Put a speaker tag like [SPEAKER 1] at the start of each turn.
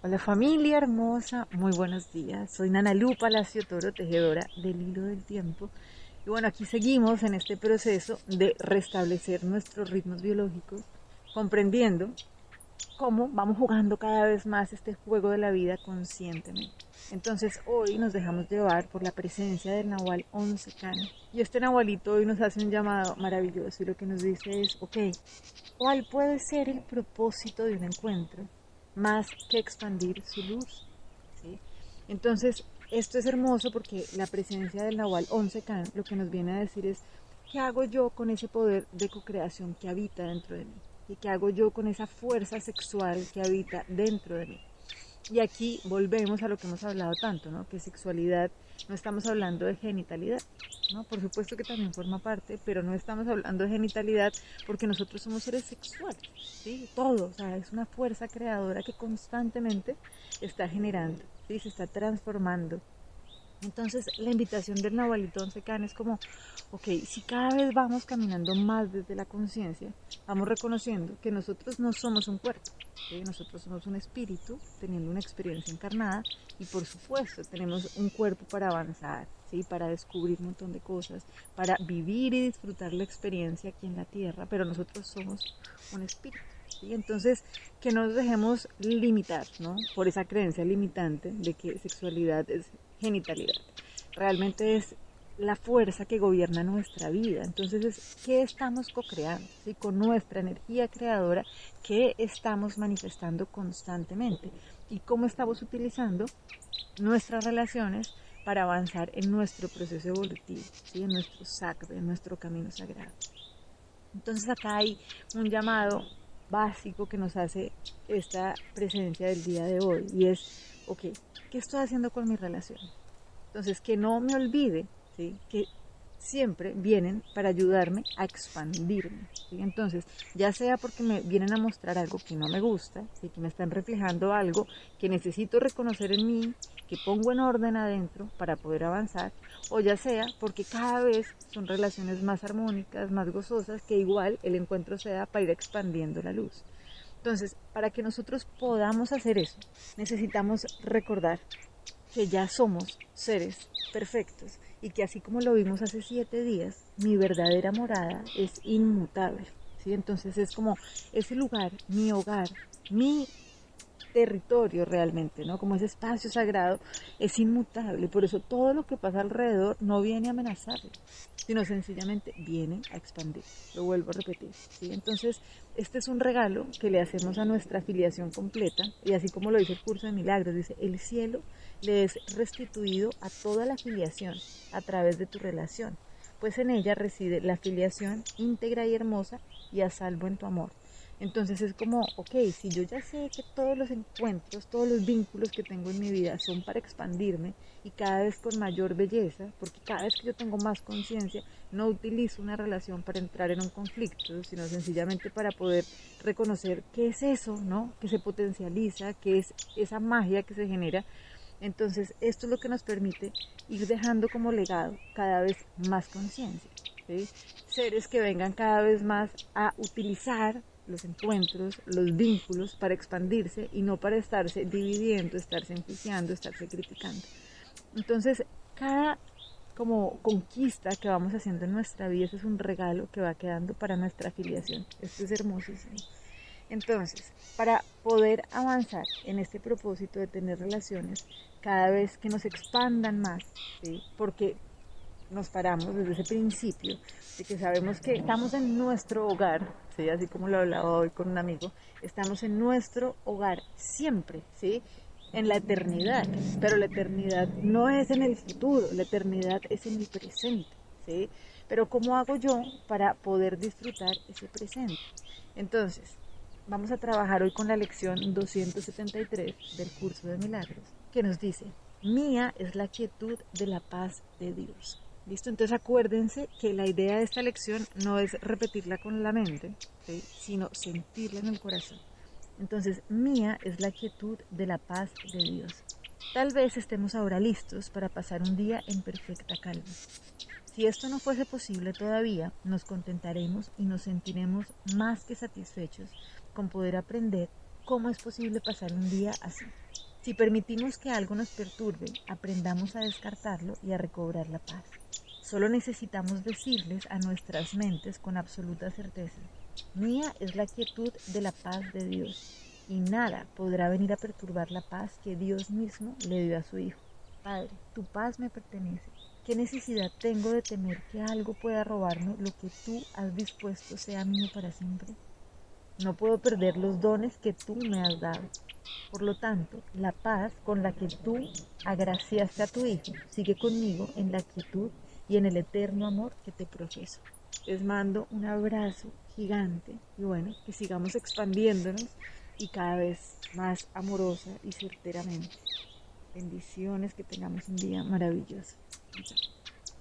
[SPEAKER 1] Hola familia hermosa, muy buenos días. Soy Nana Lu Palacio Toro, tejedora del hilo del tiempo. Y bueno, aquí seguimos en este proceso de restablecer nuestros ritmos biológicos, comprendiendo cómo vamos jugando cada vez más este juego de la vida conscientemente. Entonces hoy nos dejamos llevar por la presencia del Nahual 11 Cano. Y este Nahualito hoy nos hace un llamado maravilloso y lo que nos dice es, ok, ¿cuál puede ser el propósito de un encuentro? Más que expandir su luz. Entonces, esto es hermoso porque la presencia del Nahual 11 Can lo que nos viene a decir es, ¿qué hago yo con ese poder de co-creación que habita dentro de mí? ¿Y qué hago yo con esa fuerza sexual que habita dentro de mí? Y aquí volvemos a lo que hemos hablado tanto, ¿no? Que sexualidad, no estamos hablando de genitalidad, ¿no? Por supuesto que también forma parte, pero no estamos hablando de genitalidad porque nosotros somos seres sexuales, ¿sí? Todo, o sea, es una fuerza creadora que constantemente está generando, ¿sí? Se está transformando, entonces la invitación del Nahualito Onsecan es como, ok, si cada vez vamos caminando más desde la conciencia, vamos reconociendo que nosotros no somos un cuerpo, nosotros somos un espíritu teniendo una experiencia encarnada y por supuesto tenemos un cuerpo para avanzar, ¿sí? para descubrir un montón de cosas, para vivir y disfrutar la experiencia aquí en la tierra, pero nosotros somos un espíritu. Entonces, que no nos dejemos limitar ¿no? por esa creencia limitante de que sexualidad es genitalidad. Realmente es la fuerza que gobierna nuestra vida. Entonces, es ¿qué estamos co-creando? Con nuestra energía creadora, ¿qué estamos manifestando constantemente? Y cómo estamos utilizando nuestras relaciones para avanzar en nuestro proceso evolutivo, ¿sí? en nuestro sacro, en nuestro camino sagrado. Entonces acá hay un llamado básico que nos hace esta presencia del día de hoy y es, ok, ¿qué estoy haciendo con mi relación? Entonces, que no me olvide, ¿sí? que siempre vienen para ayudarme a expandirme. Entonces, ya sea porque me vienen a mostrar algo que no me gusta, ¿sí? que me están reflejando algo que necesito reconocer en mí, que pongo en orden adentro para poder avanzar, o ya sea porque cada vez son relaciones más armónicas, más gozosas, que igual el encuentro se da para ir expandiendo la luz. Entonces, para que nosotros podamos hacer eso, necesitamos recordar que ya somos seres perfectos y que así como lo vimos hace siete días, mi verdadera morada es inmutable. ¿sí? Entonces es como ese lugar, mi hogar, mi territorio realmente, ¿no? Como ese espacio sagrado es inmutable, por eso todo lo que pasa alrededor no viene a amenazarlo, sino sencillamente viene a expandir. Lo vuelvo a repetir, ¿sí? Entonces, este es un regalo que le hacemos a nuestra afiliación completa y así como lo dice el curso de milagros, dice, el cielo le es restituido a toda la afiliación a través de tu relación, pues en ella reside la afiliación íntegra y hermosa y a salvo en tu amor. Entonces es como, ok, si yo ya sé que todos los encuentros, todos los vínculos que tengo en mi vida son para expandirme y cada vez con mayor belleza, porque cada vez que yo tengo más conciencia, no utilizo una relación para entrar en un conflicto, sino sencillamente para poder reconocer qué es eso, ¿no? Que se potencializa, qué es esa magia que se genera. Entonces esto es lo que nos permite ir dejando como legado cada vez más conciencia. Seres que vengan cada vez más a utilizar los encuentros, los vínculos para expandirse y no para estarse dividiendo, estarse enjuiciando, estarse criticando. Entonces, cada como conquista que vamos haciendo en nuestra vida, es un regalo que va quedando para nuestra afiliación. Esto es hermosísimo. Entonces, para poder avanzar en este propósito de tener relaciones cada vez que nos expandan más, porque nos paramos desde ese principio de que sabemos que estamos en nuestro hogar, ¿sí? así como lo hablaba hoy con un amigo, estamos en nuestro hogar siempre, ¿sí? en la eternidad, pero la eternidad no es en el futuro, la eternidad es en el presente. ¿sí? Pero ¿cómo hago yo para poder disfrutar ese presente? Entonces, vamos a trabajar hoy con la lección 273 del curso de milagros, que nos dice, mía es la quietud de la paz de Dios. ¿Listo? Entonces acuérdense que la idea de esta lección no es repetirla con la mente, sino sentirla en el corazón. Entonces, mía es la quietud de la paz de Dios. Tal vez estemos ahora listos para pasar un día en perfecta calma. Si esto no fuese posible todavía, nos contentaremos y nos sentiremos más que satisfechos con poder aprender cómo es posible pasar un día así. Si permitimos que algo nos perturbe, aprendamos a descartarlo y a recobrar la paz. Solo necesitamos decirles a nuestras mentes con absoluta certeza, mía es la quietud de la paz de Dios, y nada podrá venir a perturbar la paz que Dios mismo le dio a su Hijo. Padre, tu paz me pertenece. ¿Qué necesidad tengo de temer que algo pueda robarme lo que tú has dispuesto sea mío para siempre? No puedo perder los dones que tú me has dado. Por lo tanto, la paz con la que tú agraciaste a tu Hijo sigue conmigo en la quietud y en el eterno amor que te profeso. Les mando un abrazo gigante y bueno, que sigamos expandiéndonos y cada vez más amorosa y certeramente. Bendiciones, que tengamos un día maravilloso.